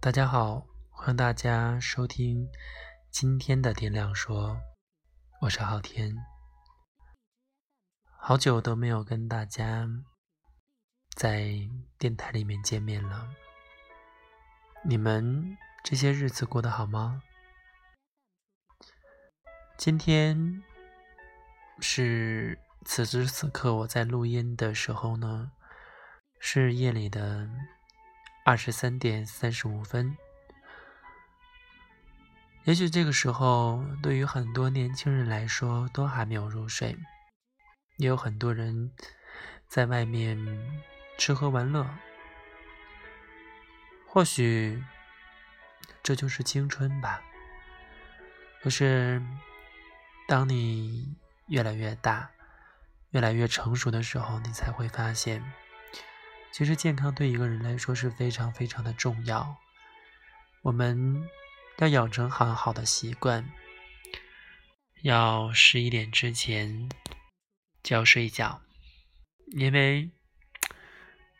大家好，欢迎大家收听今天的点亮说，我是昊天。好久都没有跟大家在电台里面见面了，你们这些日子过得好吗？今天是此时此刻我在录音的时候呢，是夜里的二十三点三十五分。也许这个时候，对于很多年轻人来说，都还没有入睡，也有很多人在外面吃喝玩乐。或许这就是青春吧。可是。当你越来越大、越来越成熟的时候，你才会发现，其实健康对一个人来说是非常非常的重要。我们要养成很好的习惯，要十一点之前就要睡觉，因为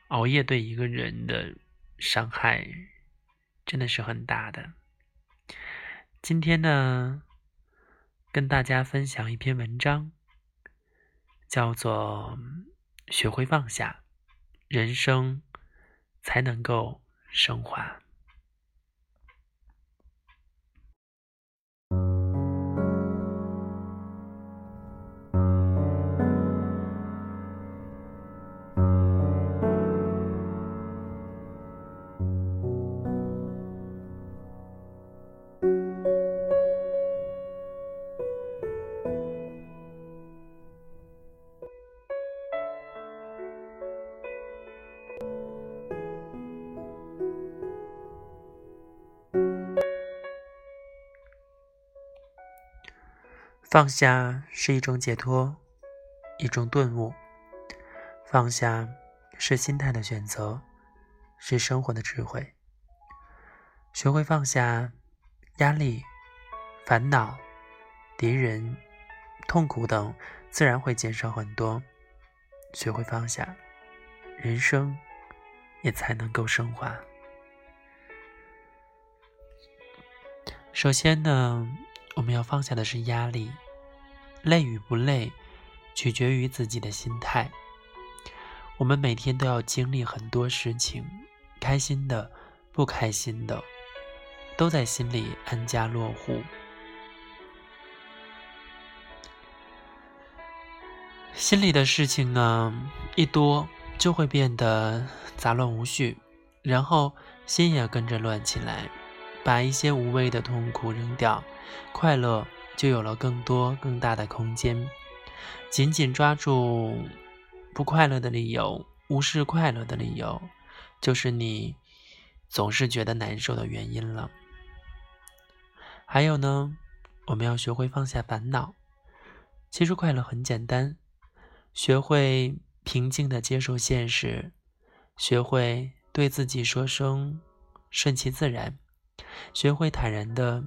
熬夜对一个人的伤害真的是很大的。今天呢？跟大家分享一篇文章，叫做《学会放下，人生才能够升华》。放下是一种解脱，一种顿悟。放下是心态的选择，是生活的智慧。学会放下压力、烦恼、敌人、痛苦等，自然会减少很多。学会放下，人生也才能够升华。首先呢。我们要放下的是压力，累与不累，取决于自己的心态。我们每天都要经历很多事情，开心的、不开心的，都在心里安家落户。心里的事情呢，一多就会变得杂乱无序，然后心也跟着乱起来。把一些无谓的痛苦扔掉，快乐就有了更多更大的空间。紧紧抓住不快乐的理由，无视快乐的理由，就是你总是觉得难受的原因了。还有呢，我们要学会放下烦恼。其实快乐很简单，学会平静的接受现实，学会对自己说声顺其自然。学会坦然的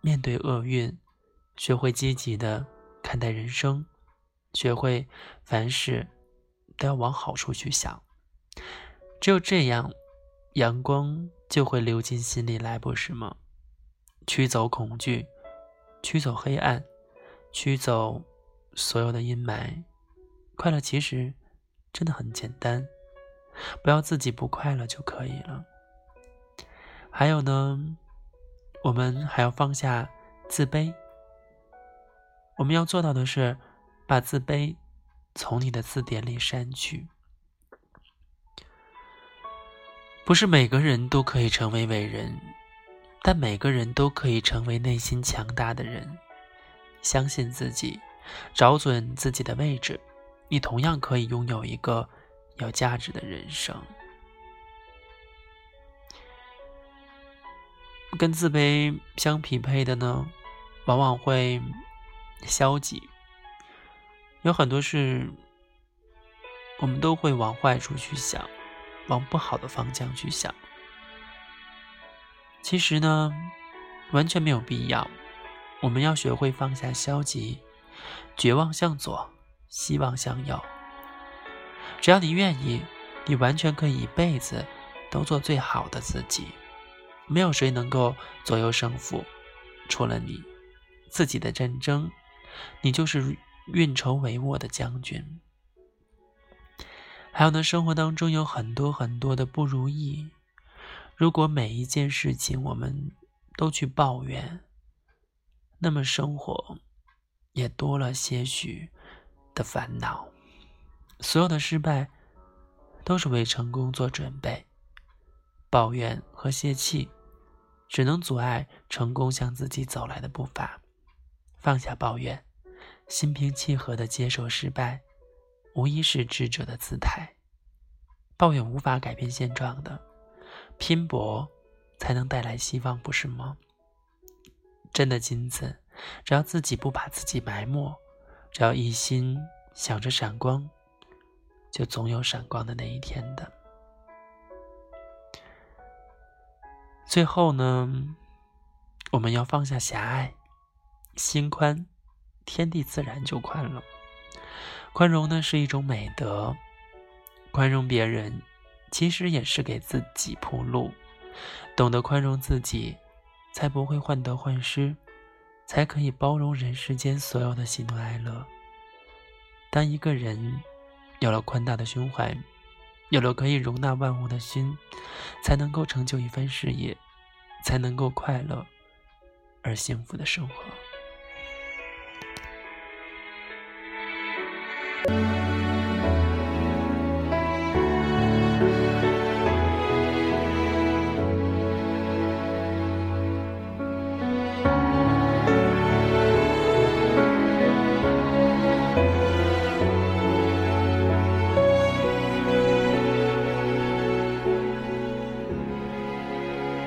面对厄运，学会积极的看待人生，学会凡事都要往好处去想。只有这样，阳光就会流进心里来，不是吗？驱走恐惧，驱走黑暗，驱走所有的阴霾。快乐其实真的很简单，不要自己不快乐就可以了。还有呢？我们还要放下自卑。我们要做到的是，把自卑从你的字典里删去。不是每个人都可以成为伟人，但每个人都可以成为内心强大的人。相信自己，找准自己的位置，你同样可以拥有一个有价值的人生。跟自卑相匹配的呢，往往会消极。有很多事，我们都会往坏处去想，往不好的方向去想。其实呢，完全没有必要。我们要学会放下消极，绝望向左，希望向右。只要你愿意，你完全可以一辈子都做最好的自己。没有谁能够左右胜负，除了你自己的战争，你就是运筹帷幄的将军。还有呢，生活当中有很多很多的不如意，如果每一件事情我们都去抱怨，那么生活也多了些许的烦恼。所有的失败都是为成功做准备，抱怨和泄气。只能阻碍成功向自己走来的步伐。放下抱怨，心平气和地接受失败，无疑是智者的姿态。抱怨无法改变现状的，拼搏才能带来希望，不是吗？真的金子，只要自己不把自己埋没，只要一心想着闪光，就总有闪光的那一天的。最后呢，我们要放下狭隘，心宽，天地自然就宽了。宽容呢是一种美德，宽容别人，其实也是给自己铺路。懂得宽容自己，才不会患得患失，才可以包容人世间所有的喜怒哀乐。当一个人有了宽大的胸怀，有了可以容纳万物的心，才能够成就一番事业，才能够快乐而幸福的生活。